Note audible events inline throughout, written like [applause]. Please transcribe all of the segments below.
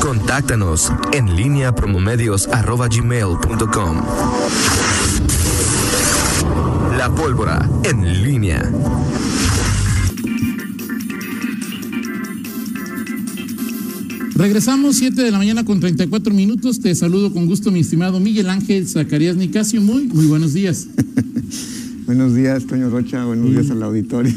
Contáctanos en línea promomedios.com. La pólvora en línea. Regresamos 7 de la mañana con 34 minutos. Te saludo con gusto, mi estimado Miguel Ángel Zacarías Nicasio. Muy, muy buenos días. [laughs] buenos días, Toño Rocha. Buenos días al auditorio.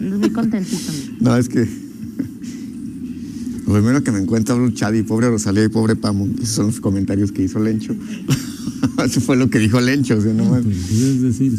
Muy contentito. No, es que lo primero que me encuentra Blue Chad y pobre Rosalía y pobre Pamo, esos son los comentarios que hizo Lencho. [laughs] Eso fue lo que dijo Lencho, ¿sí? no, pues, decir.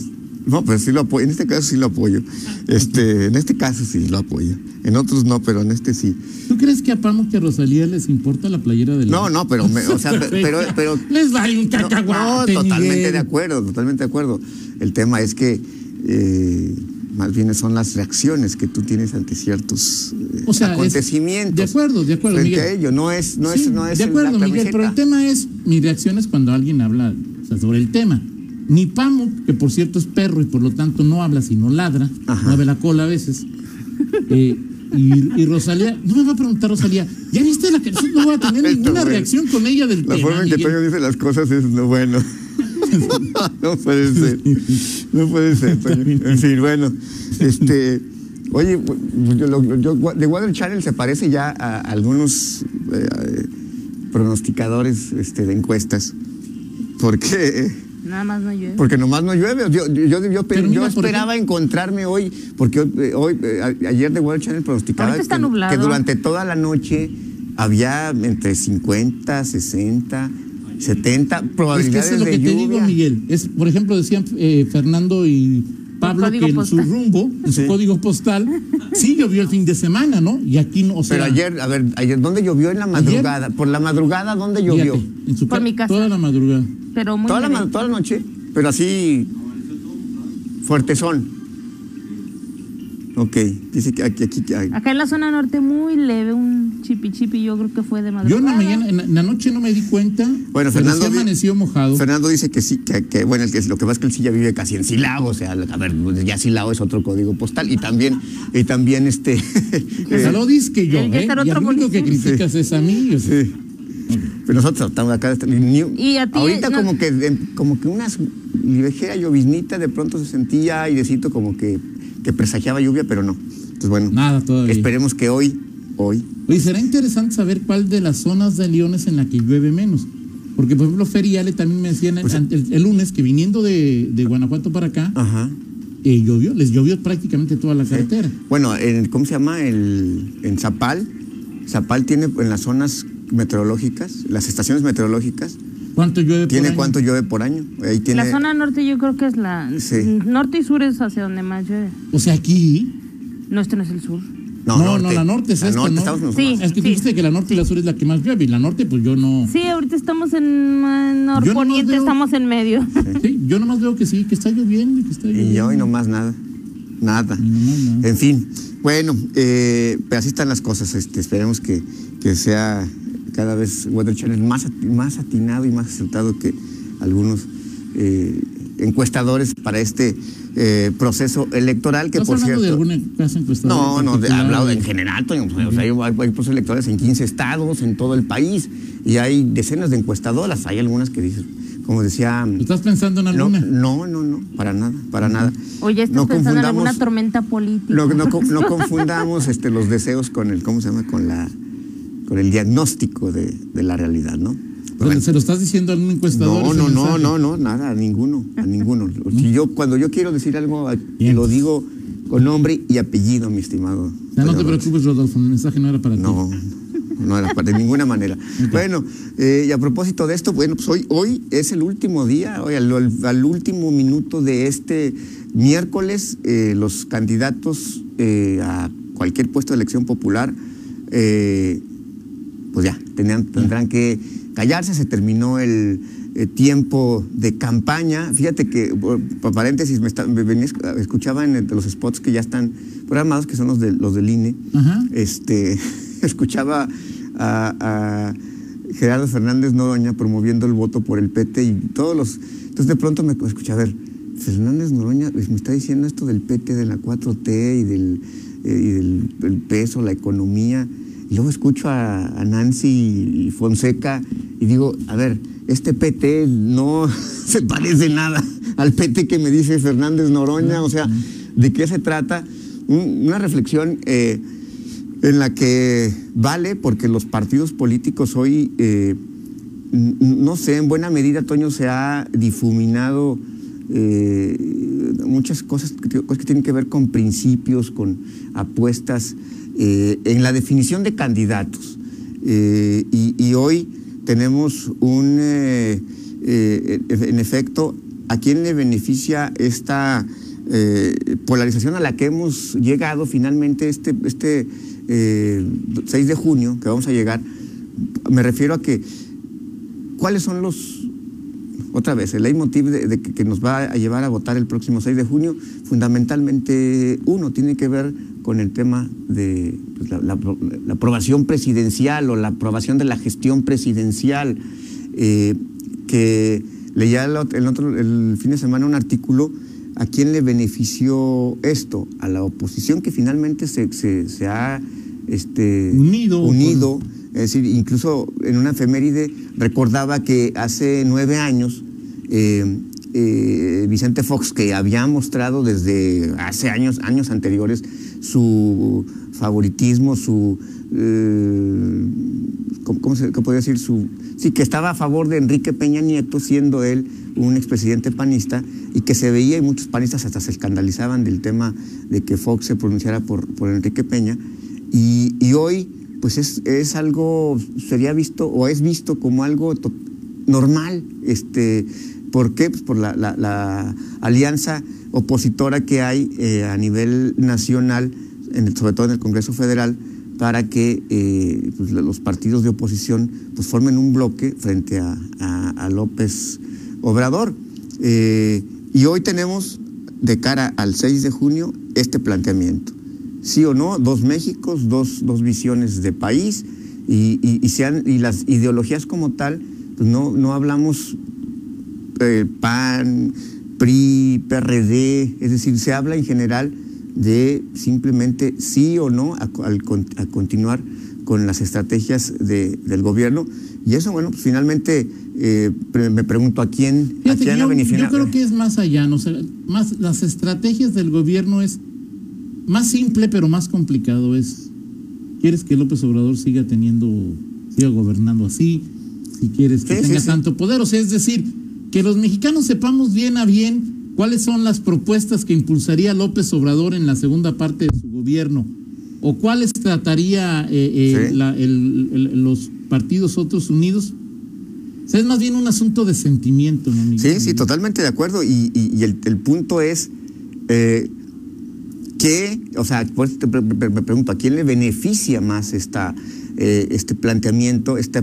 No, pues sí lo apoyo. En este caso sí lo apoyo. Este, en este caso sí lo apoyo. En otros no, pero en este sí. ¿Tú crees que a Pamo que a Rosalía les importa la playera del No, no, pero, o sea, pero, pero, les vale un cacahuate. No, totalmente de acuerdo, totalmente de acuerdo. El tema es que eh, más bien son las reacciones que tú tienes ante ciertos eh, acontecimientos. de acuerdo, de acuerdo. Frente a ello, no es, no es, no es De acuerdo, Miguel, pero el tema es, mi reacción es cuando alguien habla sobre el tema. Ni Pamo, que por cierto es perro y por lo tanto no habla sino ladra, mueve la cola a veces. Eh, y, Rosalía, no me va a preguntar Rosalía, ¿ya viste la canción? No voy a tener [laughs] ninguna reacción con ella del la tema. La forma en que Toño dice las cosas es lo bueno. [laughs] no puede ser. No puede ser. En fin, bueno. Este, oye, yo, The Water Channel se parece ya a algunos eh, pronosticadores este, de encuestas. Porque Nada más no llueve. Porque nomás no llueve. Yo, yo, yo, esperaba encontrarme hoy, porque hoy, eh, ayer de World Channel pronosticaba que, durante toda la noche había entre 50, 60, 70 probabilidades es que es lo que te digo, Miguel. Es, por ejemplo, decían eh, Fernando y Pablo que en su rumbo, en su código postal, sí llovió el fin de semana, ¿no? Y aquí no. O sea, Pero ayer, a ver, ayer, ¿dónde llovió en la madrugada? Por la madrugada, ¿dónde llovió? en su Por mi casa. Toda la madrugada. Pero muy toda, la, toda la noche, pero así fuertezón. Ok, dice que aquí, aquí, aquí, Acá en la zona norte muy leve, un chipi chipi, yo creo que fue de madrugada. Yo en la mañana, en la, noche no me di cuenta. Bueno, Fernando. amaneció mojado. Fernando dice que sí, que, bueno, que, lo que pasa es que él sí ya vive casi en Silao, o sea, a ver, ya Silao es otro código postal y también, y también este. [laughs] eh, lo dices que yo, ¿eh? Y el único que criticas es a mí. O sea. Sí. Pero nosotros estamos acá. Este, ¿Y a ti, ahorita como que como que una ligera lloviznita de pronto se sentía airecito como que, que presagiaba lluvia, pero no. Entonces bueno, Nada todavía. esperemos que hoy, hoy. Oye, será interesante saber cuál de las zonas de León es en la que llueve menos. Porque, por ejemplo, Feriale también me decían pues, el, lunes que viniendo de, de Guanajuato para acá, eh, llovió, les llovió prácticamente toda la carretera. Bueno, en, ¿cómo se llama? El, en Zapal. Zapal tiene en las zonas meteorológicas, las estaciones meteorológicas. ¿Cuánto llueve tiene por año? cuánto llueve por año. Ahí tiene... La zona norte yo creo que es la... Norte y sur es hacia donde más llueve. O sea, aquí... No, este no es el sur. No, no, no, la norte es esta, ¿no? Sí, es que tú dijiste que la norte y la sur es la que más llueve, y la norte pues yo no... Sí, ahorita estamos en norponiente, estamos en medio. Sí. yo nomás veo que sí, que está lloviendo y que está lloviendo. Y hoy nomás nada, nada. En fin, bueno, eh, pues así están las cosas, este, esperemos que, que sea cada vez Weather Channel más, más atinado y más acertado que algunos eh, encuestadores para este eh, proceso electoral que por cierto de alguna casa no no he hablado en general Toño, o sea, hay, hay, procesos electorales en 15 estados en todo el país y hay decenas de encuestadoras. Hay algunas que dicen como decía ¿estás pensando en alguna? no no no, para nada para nada. Oye estás no pensando en alguna tormenta política no, no, no confundamos este los deseos con el cómo se llama con la con el diagnóstico de, de la realidad, ¿no? ¿Se lo estás diciendo a un encuestador? No, no, no, no, no, nada, a ninguno, a ninguno. [laughs] Si yo, cuando yo quiero decir algo, lo digo con nombre y apellido, mi estimado. Ya no te preocupes, Rodolfo, el mensaje no era para no, ti. No, no era para, de ninguna manera. [laughs] Bueno, eh, y a propósito de esto, bueno, pues hoy, hoy es el último día, hoy al, último minuto de este miércoles, eh, los candidatos eh, a cualquier puesto de elección popular pues ya, tendrán que callarse, se terminó el eh, tiempo de campaña. Fíjate que, por, paréntesis, me, escuchaba en los spots que ya están programados, que son los, de, los del INE, este, [laughs] escuchaba a, Gerardo Fernández Noroña promoviendo el voto por el PT y todos los... Entonces de pronto me escuché, a ver, Fernández Noroña me está diciendo esto del PT, de la 4T y del, eh, y del peso, la economía Y luego escucho a, Nancy Fonseca y digo, a ver, este PT no [laughs] se parece nada al PT que me dice Fernández Noroña, o sea, ¿de qué se trata? Un- una reflexión eh, en la que vale porque los partidos políticos hoy, eh, no sé, en buena medida, Toño, se ha difuminado eh, muchas cosas que tienen que ver con principios, con apuestas, eh, en la definición de candidatos. Eh, y, hoy tenemos un, eh, eh, en efecto, ¿a quién le beneficia esta polarización a la que hemos llegado finalmente este, este eh, 6 de junio, que vamos a llegar? Me refiero a que, ¿cuáles son los, otra vez, el leitmotiv de, de que, que nos va a llevar a votar el próximo 6 de junio, fundamentalmente uno tiene que ver con el tema de pues, la, la- la aprobación presidencial o la aprobación de la gestión presidencial, eh, que leía el, ot- el otro, el fin de semana un artículo, ¿a quién le benefició esto? A la oposición que finalmente se, se- se ha este, Unido unido es decir, incluso en una efeméride recordaba que hace nueve años eh, eh, Vicente Fox, que había mostrado desde hace años, años anteriores, su favoritismo, su eh, ¿cómo, se podría decir? Su, sí, que estaba a favor de Enrique Peña Nieto, siendo él un expresidente panista, y que se veía, y muchos panistas hasta se escandalizaban del tema de que Fox se pronunciara por, por Enrique Peña. Y, y hoy, pues es, es algo, sería visto o es visto como algo normal. Este, ¿Por qué? Pues por la, alianza opositora que hay eh, a nivel nacional, sobre todo en el Congreso Federal, para que eh, pues, los partidos de oposición pues, formen un bloque frente a, a- López Obrador. Eh, y hoy tenemos, de cara al 6 de junio, este planteamiento sí o no, dos Méxicos, dos, dos visiones de país y, y las ideologías como tal, pues no, no hablamos eh, PAN, PRI, PRD, es decir, se habla en general de simplemente sí o no a, a continuar con las estrategias de- del gobierno. Y eso, bueno, pues finalmente eh, pre- me pregunto a quién, a Fíjate que quién yo, yo creo que es más allá, ¿no? O sea, más las estrategias del gobierno es más simple pero más complicado es ¿quieres que López Obrador siga teniendo siga gobernando así? Si quieres que Sí, sí, tenga sí. tanto poder, o sea, es decir, que los mexicanos sepamos bien a bien cuáles son las propuestas que impulsaría López Obrador en la segunda parte de su gobierno o cuáles trataría eh, eh, Sí. la- el- el- los partidos otros unidos. O sea, es más bien un asunto de sentimiento, ¿no, Miguel? Sí, sí, totalmente de acuerdo. Y, y- y el, el punto es eh, que, o sea, por eso te pre- pre- me pregunto, ¿a quién le beneficia más esta, eh, este planteamiento, este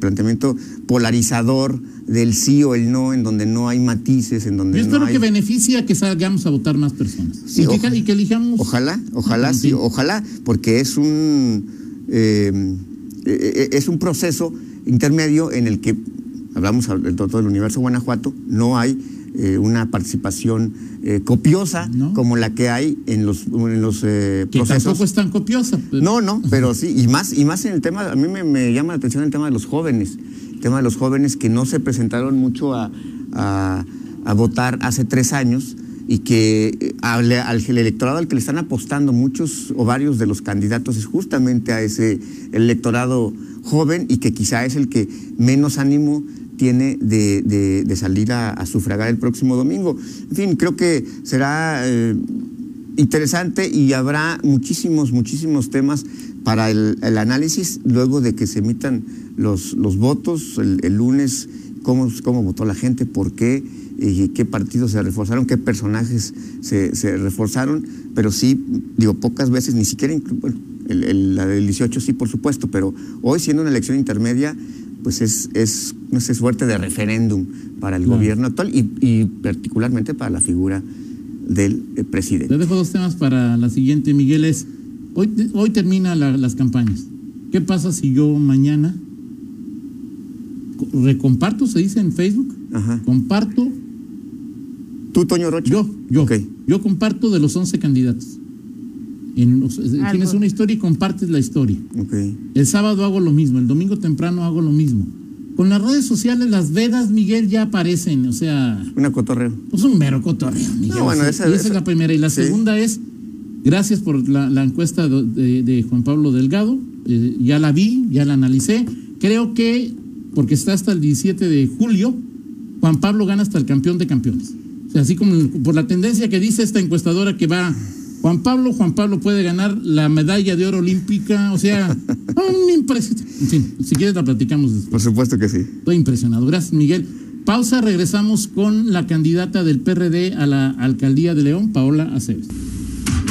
planteamiento polarizador del sí o el no, en donde no hay matices, en donde Yo no espero hay... que beneficie a que salgamos a votar más personas. Sí, y, que, ojalá. y que elijamos. Ojalá, ojalá, sí, ojalá, porque es un eh, eh, eh, es un proceso intermedio en el que hablamos de todo el universo Guanajuato, no hay eh, una participación eh, copiosa No. como la que hay en los en los eh, que procesos. tampoco es tan copiosa. pero- No, no, pero sí, y más, y más en el tema, a mí me, me llama la atención el tema de los jóvenes, tema de los jóvenes que no se presentaron mucho a, votar hace tres años y que eh, al, al electorado al que le están apostando muchos o varios de los candidatos es justamente a ese electorado joven y que quizá es el que menos ánimo tiene de, salir a, a sufragar el próximo domingo. En fin, creo que será eh, interesante y habrá muchísimos, muchísimos temas para el, el análisis luego de que se emitan los, los votos el, el lunes, cómo, cómo votó la gente, por qué, y qué partidos se reforzaron, qué personajes se, se reforzaron, pero sí, digo, pocas veces, ni siquiera, bueno, el- la del 18 sí, por supuesto, pero hoy siendo una elección intermedia, pues es, es una suerte de referéndum para el Claro. gobierno actual y, y particularmente para la figura del eh, presidente. Te dejo dos temas para la siguiente, Miguel. Es, hoy, hoy termina la- las campañas. ¿Qué pasa si yo mañana co- recomparto, se dice en Facebook? Ajá. Comparto, ¿Tú, Toño Rocha? yo, yo, Ok. yo comparto de los 11 candidatos. En- Algo. tienes una historia y compartes la historia. Ok. El sábado hago lo mismo, el domingo temprano hago lo mismo. Con las redes sociales, las vedas, Miguel, ya aparecen. O sea, Una cotorreo. pues un mero cotorreo, Miguel. No, bueno, esa- y esa, esa- es la primera. Y la sí. segunda es, gracias por la, la encuesta de, Juan Pablo Delgado. eh, ya la vi, ya la analicé. Creo que, porque está hasta el 17 de julio, Juan Pablo gana hasta el campeón de campeones. O sea, así como por la tendencia que dice esta encuestadora que va Juan Pablo, Juan Pablo puede ganar la medalla de oro olímpica. O sea, [laughs] un impresionante. En fin, si quieres la platicamos después. Por supuesto que sí. Estoy impresionado. Gracias, Miguel. Pausa, regresamos con la candidata del PRD a la alcaldía de León, Paola Aceves.